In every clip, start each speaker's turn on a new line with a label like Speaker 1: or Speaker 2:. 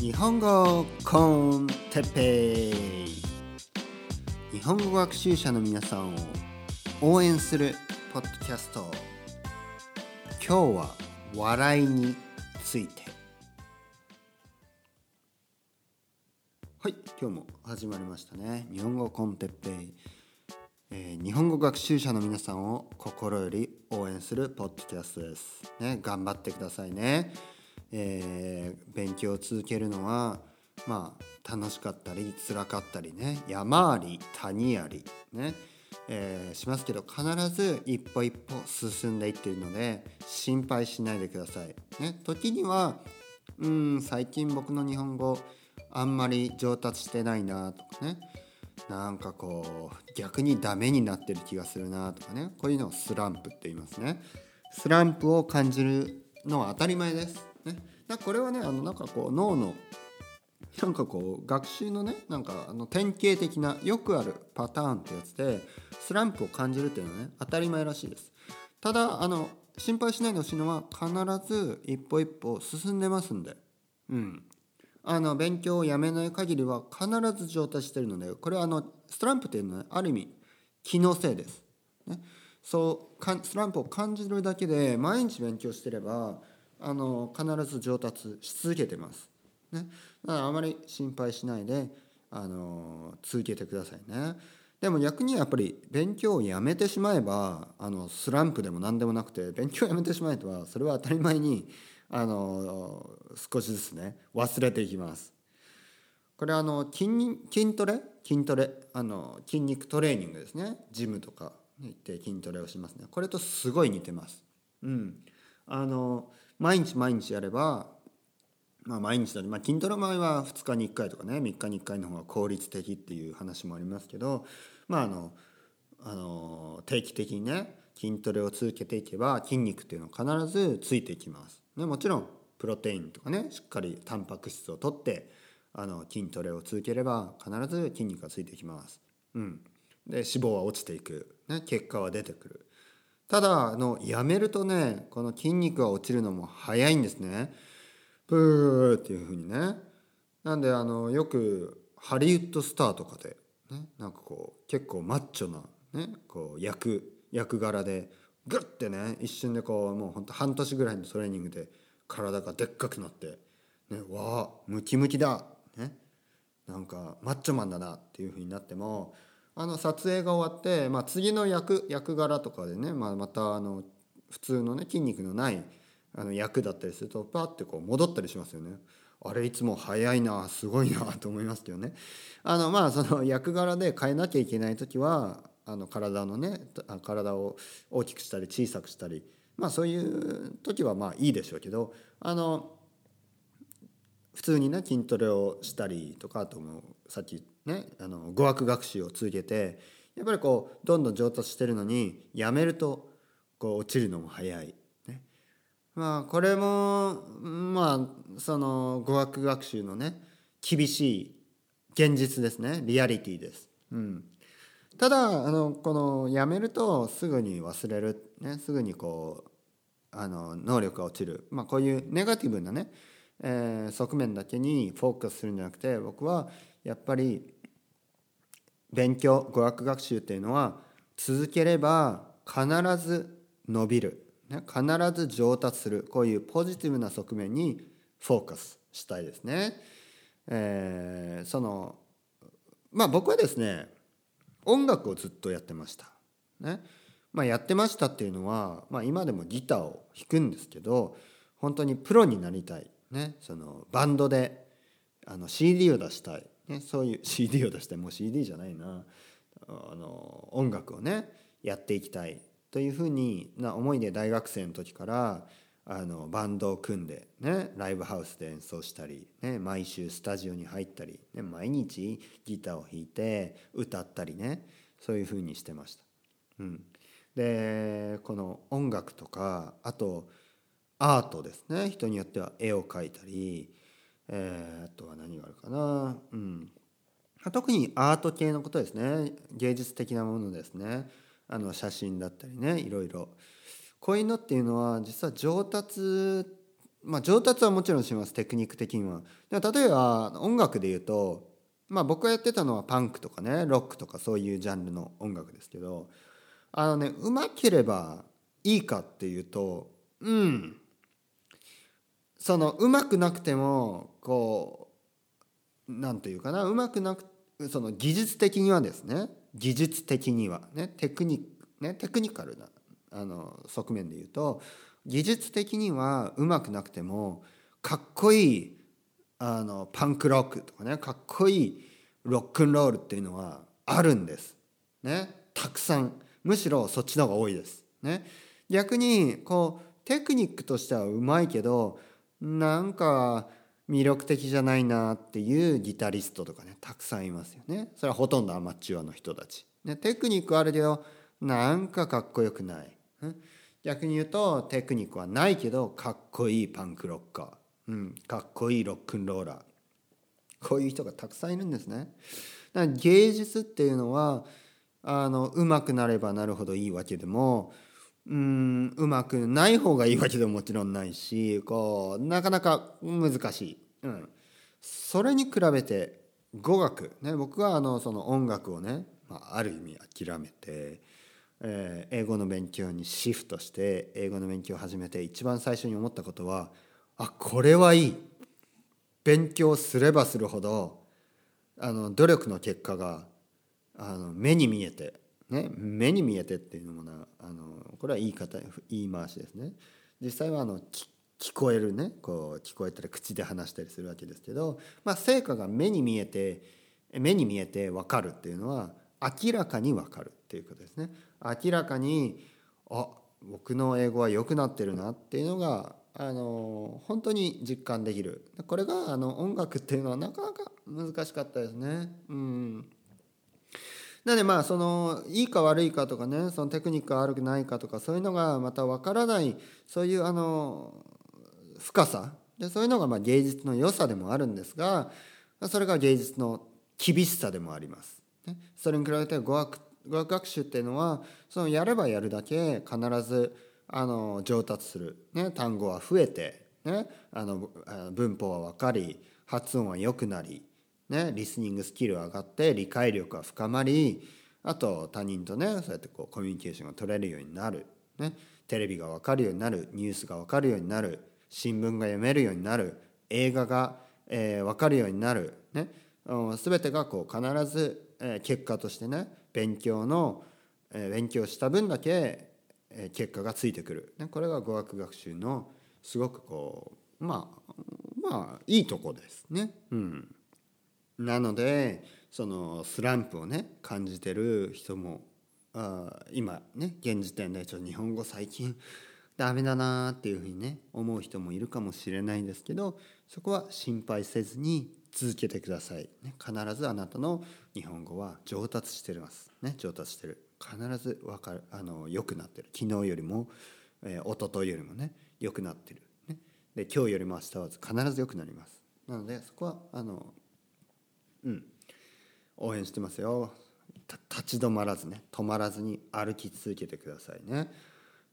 Speaker 1: 日本語コンテッペ日本語学習者の皆さんを応援するポッドキャスト。今日は笑いについて。はい今日も始まりましたね。日本語コンテッペイ、えー日本語学習者の皆さんを心より応援するポッドキャストです。ね頑張ってくださいね。えー勉強を続けるのはまあ楽しかったり辛かったりね山あり谷ありね、えーしますけど必ず一歩一歩進んでいっているので心配しないでください。ね、時にはうん最近僕の日本語あんまり上達してないなとかねなんかこう逆にダメになってる気がするなとかねこういうのをスランプって言いますね。スランプを感じるのは当たり前です。ね、だこれはねあのなんかこう脳のなんかこう学習のねなんかあの典型的なよくあるパターンってやつでスランプを感じるっていうのはね当たり前らしいです。ただあの心配しないでほしいのは必ず一歩一歩進んでますんで、うん、あの勉強をやめない限りは必ず上達してるのでこれはあのスランプっていうのは、ね、ある意味気のせいです。ね、そうかスランプを感じるだけで毎日勉強してればあの必ず上達し続けてます。ね、だからあまり心配しないであの続けてくださいね。でも逆にやっぱり勉強をやめてしまえばあのスランプでも何でもなくて勉強をやめてしまえばそれは当たり前にあの少しずつね忘れていきます。これあの筋筋トレ？筋トレ？あの筋肉トレーニングですねジムとかに行って筋トレをしますねこれとすごい似てます。うん、あの毎日毎日やればまあ、毎日だね、まあ、筋トレの場合は2日に1回とかね3日に1回の方が効率的っていう話もありますけど、まあ、あのあの定期的にね筋トレを続けていけば筋肉っていうのは必ずついていきます。ね、もちろんプロテインとかねしっかりタンパク質をとってあの筋トレを続ければ必ず筋肉がついてきます。うん、で脂肪は落ちていく、ね、結果は出てくる。ただあのやめるとねこの筋肉が落ちるのも早いんですね。ブーっていう風にねなんであのよくハリウッドスターとかで、ね、なんかこう結構マッチョな、ね、こう役役柄でグッてね一瞬でこうもうほんと半年ぐらいのトレーニングで体がでっかくなって、ね、わあムキムキだ、ね、なんかマッチョマンだなっていう風になってもあの撮影が終わって、まあ、次の役役柄とかでね、まあ、またあの普通のね筋肉のないあの役だったりするとパッてこう戻ったりしますよね。あれいつも早いなすごいなと思いますけどね。あのまあその役柄で変えなきゃいけない時はあの体のね体を大きくしたり小さくしたりまあそういう時はまあいいでしょうけどあの普通にね筋トレをしたりとかあともさっきねあの語学学習を続けてやっぱりこうどんどん上達してるのにやめるとこう落ちるのも早い。ね、まあこれもまあその語学学習のね厳しい現実ですね。リアリティです。うん、ただあのこのやめるとすぐに忘れる、ね、すぐにこうあの能力が落ちる、まあ、こういうネガティブなね、えー側面だけにフォーカスするんじゃなくて僕はやっぱり勉強語学学習っていうのは続ければ必ず伸びる、必ず上達する。こういうポジティブな側面にフォーカスしたいですね。えーそのまあ僕はですね音楽をずっとやってました。ね。まあ、やってましたっていうのは、まあ、今でもギターを弾くんですけど本当にプロになりたい、ね、そのバンドであの CD を出したい、ね、そういう CD を出してもう CD じゃないな。あの音楽をねやっていきたい。というふうにな思いで大学生の時からあのバンドを組んで、ね、ライブハウスで演奏したり、ね、毎週スタジオに入ったり、ね、毎日ギターを弾いて歌ったりねそういうふうにしてました。うん、でこの音楽とかあとアートですね。人によっては絵を描いたり、えーあとは何があるかな、うん、特にアート系のことですね。芸術的なものですね。あの写真だったりね。いろいろ。こういうのっていうのは実は上達まあ、上達はもちろんします。テクニック的には。で例えば音楽で言うと、まあ、僕がやってたのはパンクとかね。ロックとかそういうジャンルの音楽ですけど。あのねうまければいいかっていうとうん。そのうまくなくてもこうなんていうかなうまくなくその技術的にはですね技術的にはねテクニックねテクニカルなあの側面で言うと技術的にはうまくなくてもかっこいいあのパンクロックとかねかっこいいロックンロールっていうのはあるんです。ね、たくさんむしろそっちの方が多いです。ね、逆にこうテクニックとしてはうまいけどなんか魅力的じゃないなっていうギタリストとかねたくさんいますよね。それはほとんどアマチュアの人たち。ね、テクニックあるけどなんかかっこよくない。逆に言うとテクニックはないけどかっこいいパンクロッカー、うん、かっこいいロックンローラーこういう人がたくさんいるんですね。だから芸術っていうのはあのうまくなればなるほどいいわけでもうんうまくない方がいいわけでももちろんないしこうなかなか難しい。うん、それに比べて語学ね僕はあのその音楽をね、まあ、ある意味諦めてえー、英語の勉強にシフトして英語の勉強を始めて一番最初に思ったことはあこれはいい勉強すればするほどあの努力の結果があの目に見えて、ね、目に見えてっていうのもなあのこれは言い方言い回しですね実際はあの聞こえるねこう聞こえたり口で話したりするわけですけど、まあ、成果が目に見えて目に見えて分かるっていうのは明らかに分かるっていうことですね。明らかにあ僕の英語は良くなってるなっていうのがあの本当に実感できるこれがあの音楽っていうのはなかなか難しかったですね。うんなのでまあそのいいか悪いかとかねそのテクニックが悪くないかとかそういうのがまた分からないそういうあの深さ。でそういうのがま芸術の良さでもあるんですがそれが芸術の厳しさでもあります。それに比べて語学語学学習っていうのはそのやればやるだけ必ずあの上達する、ね、単語は増えて、ね、あの文法は分かり発音は良くなり、ね、リスニングスキルが上がって理解力が深まりあと他人とねそうやってこうコミュニケーションが取れるようになる、ね、テレビが分かるようになるニュースが分かるようになる新聞が読めるようになる映画が、えー、分かるようになる、ね、全てがこう必ずえ結果としてね勉強の、え勉強した分だけ、え結果がついてくる、ね、これが語学学習のすごくこうまあまあいいとこです。ね。うん、なのでそのスランプをね感じてる人もあ今ね現時点でちょっと日本語最近 ダメだなっていうふうにね思う人もいるかもしれないんですけどそこは心配せずに続けてください、ね、必ずあなたの日本語は上達してます、ね、上達してる。必ずわかる。あの良くなってる。昨日よりも、えー、一昨日よりもね良くなってる、ね、で今日よりも明日は必ず良くなります。なのでそこはあのうん。応援してますよ。立ち止まらずね。止まらずに歩き続けてくださいね。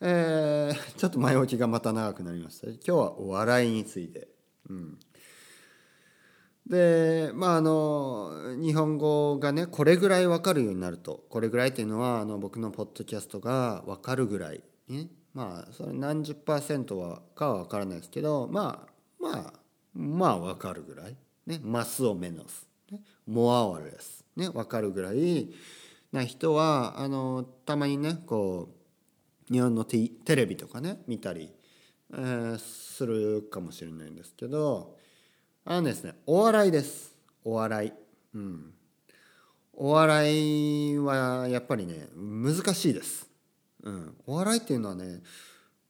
Speaker 1: えー、ちょっと前置きがまた長くなりました。今日はお笑いについて、うん、でまああの日本語がねこれぐらい分かるようになると。これぐらいっていうのはあの僕のポッドキャストが分かるぐらい、ね、まあそれ何十パーセントはかは分からないですけどまあまあまあ分かるぐらい、ね、マスをメノス、モアワレス、ね、分かるぐらい。な人はあのたまにねこう日本のテレビとかね見たり、えー、するかもしれないんですけどあのですねお笑いです。お笑い。うん。お笑いはやっぱりね難しいです、うん、お笑いっていうのはね、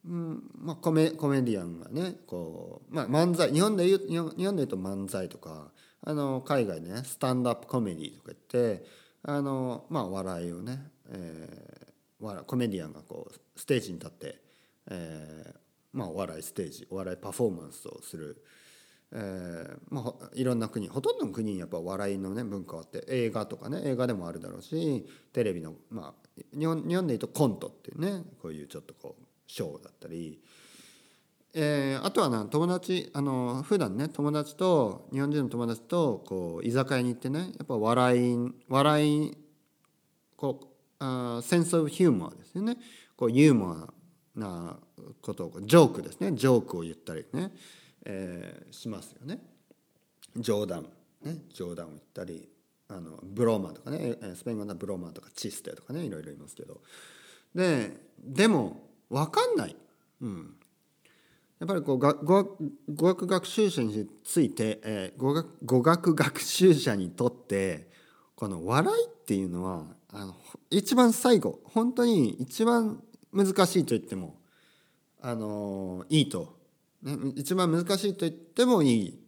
Speaker 1: うんまあ、コメコメディアンがねこう、まあ、漫才日本で言う日本で言うと漫才とかあの海外ねスタンドアップコメディとか言ってあの、まあ、笑いをね、えー、コメディアンがこうステージに立って、えーまあ、お笑いステージお笑いパフォーマンスをする。えーまあ、いろんな国ほとんどの国にやっぱ笑いの、ね、文化があって映画とかね映画でもあるだろうしテレビの、まあ、日本日本でいうとコントっていうねこういうちょっとこうショーだったりえー、あとはな友達あの普段ね友達と日本人の友達とこう居酒屋に行ってねやっぱ笑い笑いこうあセンス・オブ・ヒューモアですよね。こうユーモアなことをジョークですね。ジョークを言ったりね、えー、しますよね。冗談。ね冗談を言ったりあのブローマーとかねスペイン語のブローマーとかチステとかねいろいろいますけど。ででも分かんない、うん、やっぱりこう語語学学習者について、えー、語学語学学習者にとってこの笑いっていうのはあの一番最後本当に一番難しいと言ってもあのいいと、ね、一番難しいと言ってもいい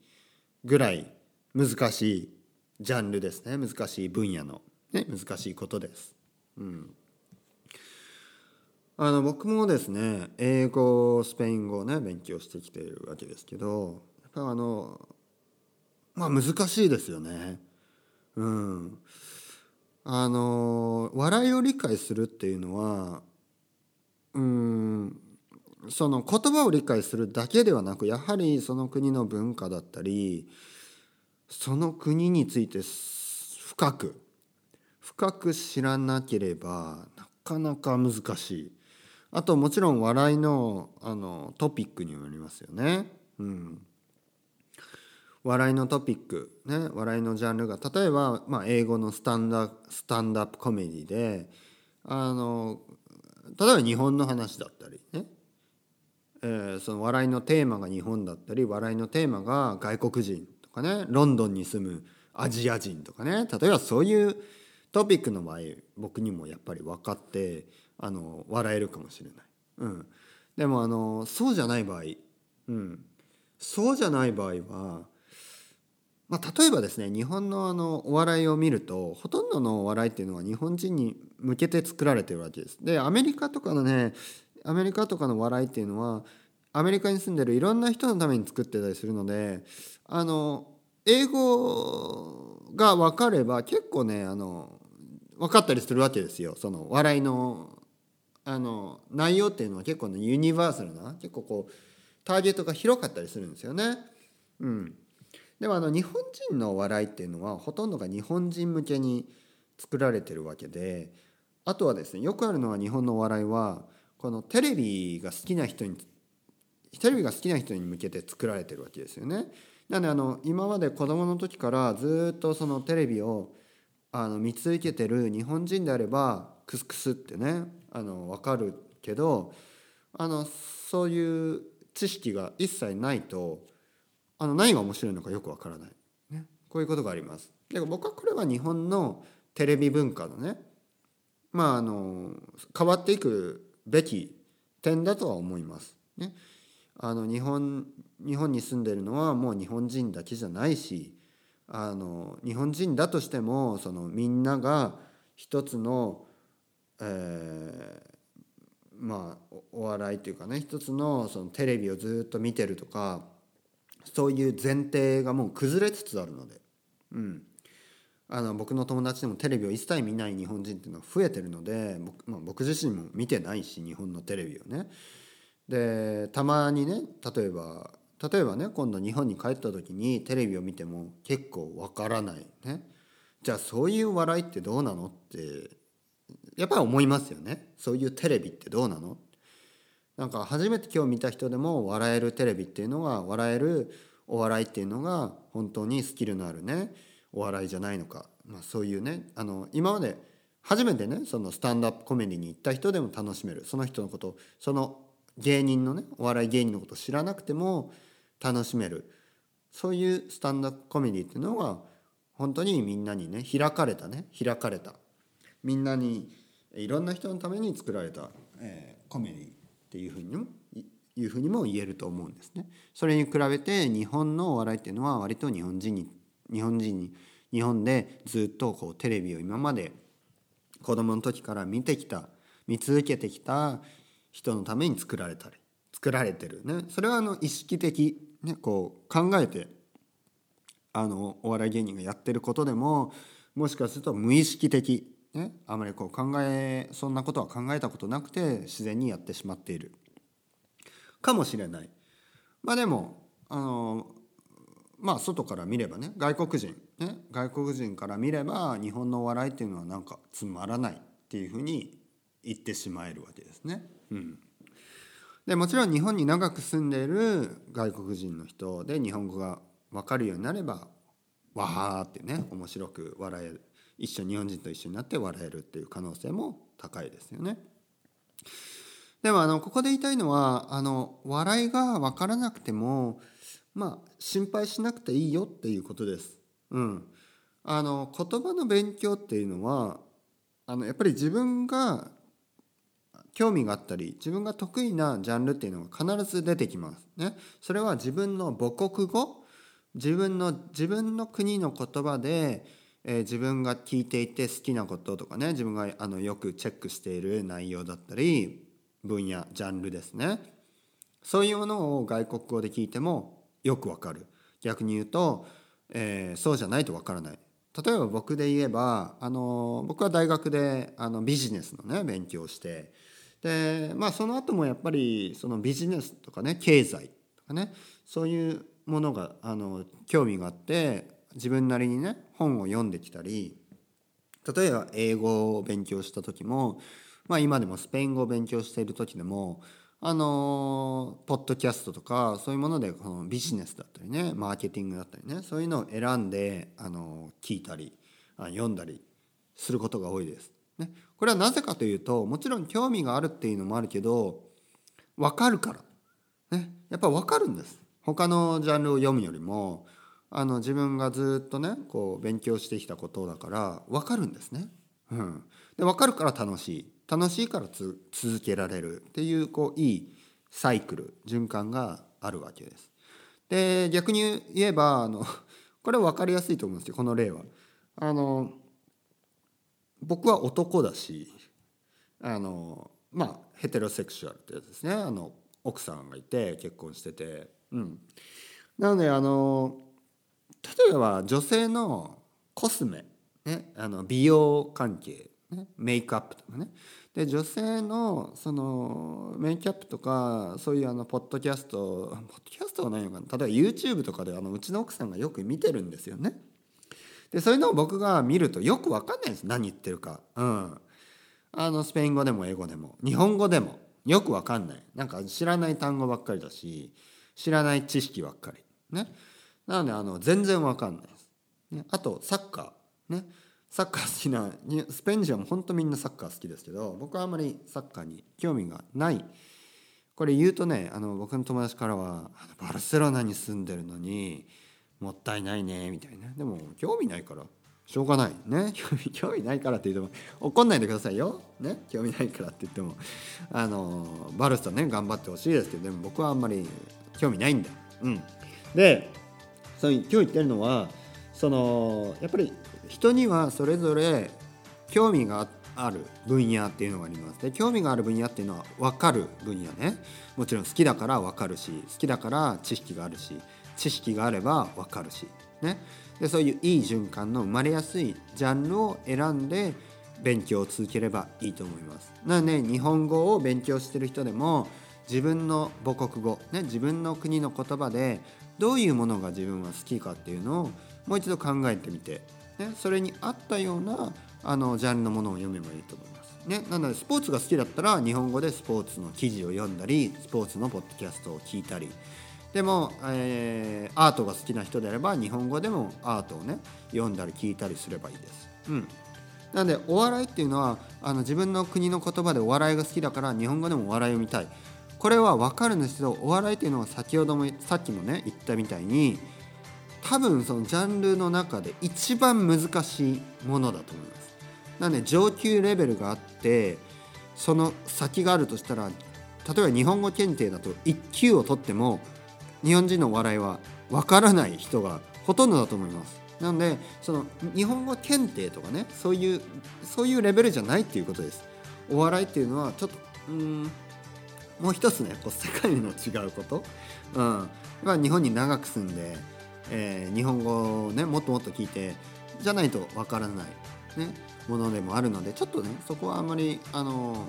Speaker 1: ぐらい難しいジャンルですね。難しい分野の、ね、難しいことです。うん。あの僕もですね英語スペイン語をね勉強してきているわけですけどやっぱあのまあ難しいですよね。うん。あの笑いを理解するっていうのはうんその言葉を理解するだけではなくやはりその国の文化だったりその国について深く深く知らなければなかなか難しい。あともちろん笑いのあのトピックにもよりますよね。うん、笑いのトピック、ね、笑いのジャンルが例えば、まあ、英語のスタンダスタンダップコメディであの例えば日本の話だったりね、えー、その笑いのテーマが日本だったり笑いのテーマが外国人とかねロンドンに住むアジア人とかね。例えばそういうトピックの場合僕にもやっぱり分かってあの笑えるかもしれない。うん、でもあのそうじゃない場合、うん、そうじゃない場合は、まあ、例えばですね日本のあのお笑いを見るとほとんどのお笑いっていうのは日本人に向けて作られてるわけです。でアメリカとかのねアメリカとかの笑いっていうのはアメリカに住んでるいろんな人のために作ってたりするのであの英語が分かれば結構ねあの分かったりするわけですよその笑いのあの内容っていうのは結構ねユニバーサルな結構こうターゲットが広かったりするんですよね。うん、でもあの日本人の笑いっていうのはほとんどが日本人向けに作られてるわけであとはですねよくあるのは日本のお笑いはこのテレビが好きな人にテレビが好きな人に向けて作られてるわけですよね。なのであの今まで子供の時からずっとそのテレビをあの見続けてる日本人であればクスクスってねあの分かるけどあのそういう知識が一切ないとあの何が面白いのかよくわからない、ね、こういうことがあります。で僕はこれは日本のテレビ文化のねまああの変わっていくべき点だとは思います。ね、あの日本日本に住んでるのはもう日本人だけじゃないしあの日本人だとしてもそのみんなが一つの、えー、まあお笑いというかね一つのそのテレビをずっと見てるとかそういう前提がもう崩れつつあるので、うん、あの僕の友達でもテレビを一切見ない日本人っていうのは増えてるので僕,、まあ、僕自身も見てないし日本のテレビをね。でたまにね例えば例えばね今度日本に帰った時にテレビを見ても結構わからないね。じゃあそういう笑いってどうなのってやっぱり思いますよね。そういうテレビってどうなの？なんか初めて今日見た人でも笑えるテレビっていうのは笑えるお笑いっていうのが本当にスキルのあるねお笑いじゃないのか、まあ、そういうねあの今まで初めてねそのスタンドアップコメディに行った人でも楽しめる。その人のことその芸人のねお笑い芸人のこと知らなくても楽しめる。そういうスタンダップコメディっていうのが本当にみんなにね開かれたね。開かれた。みんなにいろんな人のために作られた、えー、コメディっていうふうにもいうふうにも言えると思うんですね。それに比べて日本のお笑いっていうのは割と日本人に日本人に日本でずっとこうテレビを今まで子供の時から見てきた見続けてきた人のために作られたり作られてるねそれはあの意識的、ね、こう考えてあのお笑い芸人がやってることでももしかすると無意識的、ね、あまりこう考えそんなことは考えたことなくて自然にやってしまっている。かもしれない。まあでもあのまあ外から見ればね外国人ね外国人から見れば日本のお笑いっていうのはなんかつまらないっていうふうに言ってしまえるわけですね。うん、でもちろん日本に長く住んでいる外国人の人で日本語が分かるようになればわーってね面白く笑える。一緒日本人と一緒になって笑えるっていう可能性も高いですよね。でもあのここで言いたいのはあの笑いが分からなくてもまあ心配しなくていいよっていうことです。うん、あの言葉の勉強っていうのはあのやっぱり自分が興味があったり自分が得意なジャンルっていうのが必ず出てきます。ね、それは自分の母国語自分の自分の国の言葉で、えー、自分が聞いていて好きなこととかね自分があのよくチェックしている内容だったり分野ジャンルですね。そういうものを外国語で聞いてもよくわかる。逆に言うと、えー、そうじゃないとわからない。例えば僕で言えばあの僕は大学であのビジネスのね勉強をしてでまあその後もやっぱりそのビジネスとかね経済とかねそういうものがあの興味があって自分なりにね本を読んできたり例えば英語を勉強した時もまあ、今でもスペイン語を勉強している時でもあのポッドキャストとかそういうものでこのビジネスだったりねマーケティングだったりねそういうのを選んであの聞いたり読んだりすることが多いです。ね、これはなぜかというともちろん興味があるっていうのもあるけど分かるから、ね、やっぱ分かるんです。他のジャンルを読むよりもあの自分がずっとねこう勉強してきたことだから分かるんですね。うん、で分かるから楽しい楽しいから続けられるっていうこういいサイクル循環があるわけです。で逆に言えばあの これ分かりやすいと思うんですよこの例は。あの僕は男だしあのまあヘテロセクシュアルってやつですねあの奥さんがいて結婚してて。うん、なのであの例えば女性のコスメ、ね、あの美容関係ね、メイクアップとかね。で女性のそのメイクアップとかそういうあのポッドキャストポッドキャストはないのかな。例えば YouTube とかであのうちの奥さんがよく見てるんですよね。でそういうのを僕が見るとよく分かんないんです。何言ってるか。うん、あのスペイン語でも英語でも。日本語でも。よく分かんない。なんか知らない単語ばっかりだし知らない知識ばっかり。ね。なのであの全然分かんないです、ね、あとサッカー。ねサッカー好きなスペイン人は本当みんなサッカー好きですけど僕はあんまりサッカーに興味がない。これ言うとねあの僕の友達からはバルセロナに住んでるのにもったいないねみたいな。でも興味ないから。しょうがない。ね。興 味興味ないからって言っても怒んないでくださいよ。ね。興味ないからって言ってもあのバルサね頑張ってほしいですけどでも僕はあんまり興味ないんだ。うん。でそう今日言ってるのはそのやっぱり人にはそれぞれ興味がある分野っていうのがあります。で興味がある分野っていうのは分かる分野ね。もちろん好きだから分かるし好きだから知識があるし知識があれば分かるしね。でそういういい循環の生まれやすいジャンルを選んで勉強を続ければいいと思います。なので日本語を勉強してる人でも自分の母国語、ね、自分の国の言葉でどういうものが自分は好きかっていうのをもう一度考えてみてね、それに合ったようなあのジャンルのものを読めばいいと思います。ね、なのでスポーツが好きだったら日本語でスポーツの記事を読んだりスポーツのポッドキャストを聞いたりでも、えー、アートが好きな人であれば日本語でもアートをね読んだり聞いたりすればいいです。うん、なのでお笑いっていうのはあの自分の国の言葉でお笑いが好きだから日本語でもお笑いを見たいこれは分かるんですけどお笑いっていうのは先ほどもさっきもね言ったみたいに多分そのジャンルの中で一番難しいものだと思います。なので上級レベルがあってその先があるとしたら例えば日本語検定だと1級を取っても日本人の笑いはわからない人がほとんどだと思います。なのでその日本語検定とかねそういうそういうレベルじゃないっていうことです。お笑いっていうのはちょっとうんもう一つねこう世界の違うこと、うん、日本に長く住んでえー、日本語をねもっともっと聞いてじゃないとわからない、ね、ものでもあるのでちょっとねそこはあんまりあの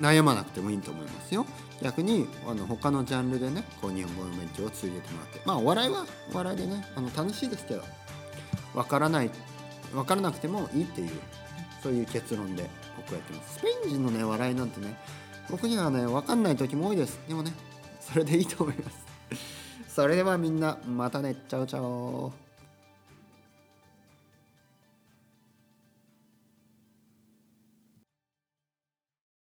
Speaker 1: 悩まなくてもいいと思いますよ。逆にあの他のジャンルでねこう日本語の勉強を続けてもらって。まあお笑いはお笑いでねあの楽しいですけどわからないわからなくてもいいっていうそういう結論で僕はやってます。スペイン人のね笑いなんてね僕にはね分かんない時も多いです。でもねそれでいいと思います。それではみんなまたね。チャオチャオ。